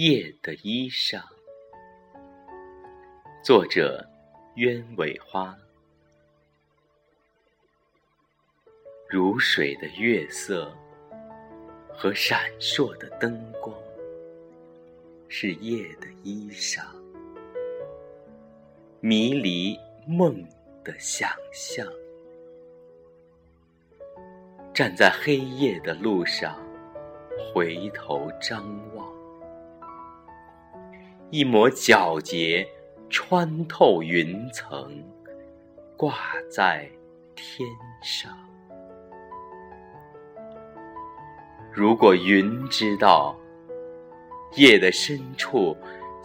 夜的衣裳。作者：鸢尾花。如水的月色和闪烁的灯光，是夜的衣裳。迷离梦的想象，站在黑夜的路上，回头张望，一抹皎洁穿透云层，挂在天上。如果云知道，夜的深处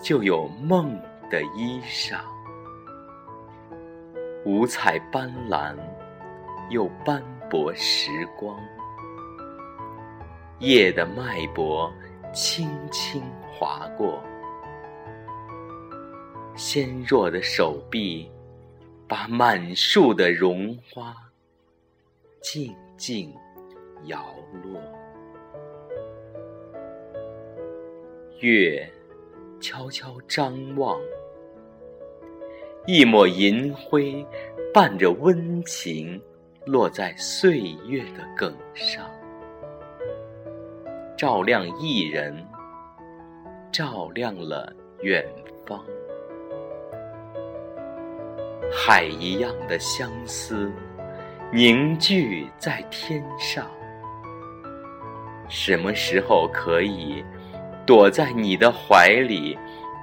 就有梦的衣裳。五彩斑斓，又斑驳时光。夜的脉搏轻轻划过，纤弱的手臂把满树的绒花静静摇落。月悄悄张望。一抹银辉，伴着温情，落在岁月的梗上，照亮一人，照亮了远方。海一样的相思，凝聚在天上。什么时候可以躲在你的怀里，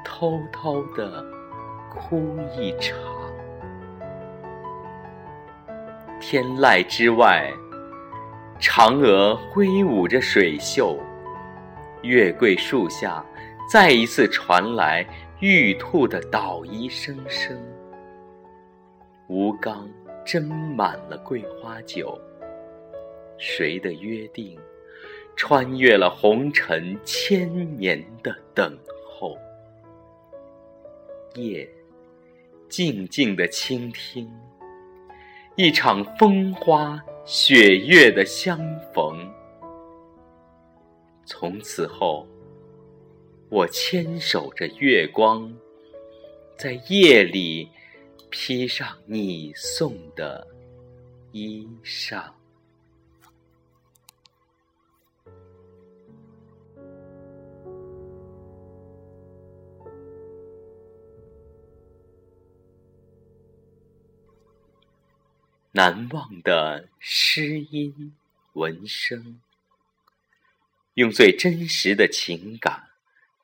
偷偷的？哭一场，天籁之外，嫦娥挥舞着水袖，月桂树下再一次传来玉兔的捣衣声声。吴刚斟满了桂花酒，谁的约定，穿越了红尘千年的等候？夜。静静的倾听，一场风花雪月的相逢。从此后，我牵手着月光，在夜里披上你送的衣裳。难忘的诗音文声，用最真实的情感，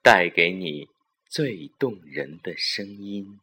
带给你最动人的声音。